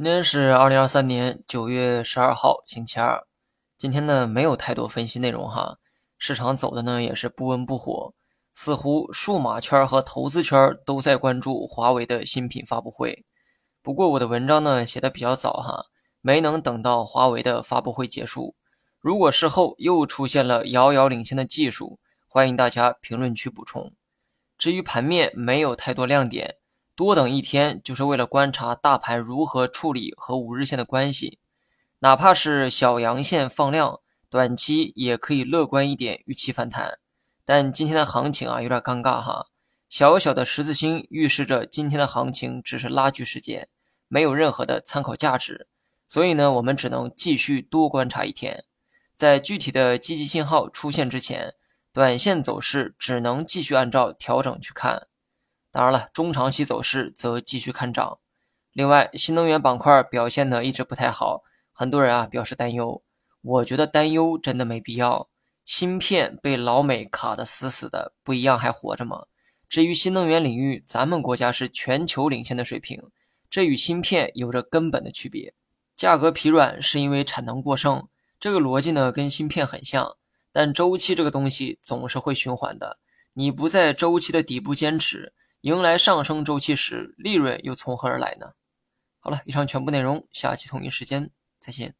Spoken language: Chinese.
今天是二零二三年九月十二号，星期二。今天呢，没有太多分析内容哈，市场走的呢也是不温不火，似乎数码圈和投资圈都在关注华为的新品发布会。不过我的文章呢写的比较早哈，没能等到华为的发布会结束。如果事后又出现了遥遥领先的技术，欢迎大家评论区补充。至于盘面，没有太多亮点。多等一天，就是为了观察大盘如何处理和五日线的关系。哪怕是小阳线放量，短期也可以乐观一点，预期反弹。但今天的行情啊，有点尴尬哈。小小的十字星预示着今天的行情只是拉锯时间，没有任何的参考价值。所以呢，我们只能继续多观察一天。在具体的积极信号出现之前，短线走势只能继续按照调整去看。当然了，中长期走势则继续看涨。另外，新能源板块表现呢一直不太好，很多人啊表示担忧。我觉得担忧真的没必要。芯片被老美卡得死死的，不一样还活着吗？至于新能源领域，咱们国家是全球领先的水平，这与芯片有着根本的区别。价格疲软是因为产能过剩，这个逻辑呢跟芯片很像。但周期这个东西总是会循环的，你不在周期的底部坚持。迎来上升周期时，利润又从何而来呢？好了，以上全部内容，下期同一时间再见。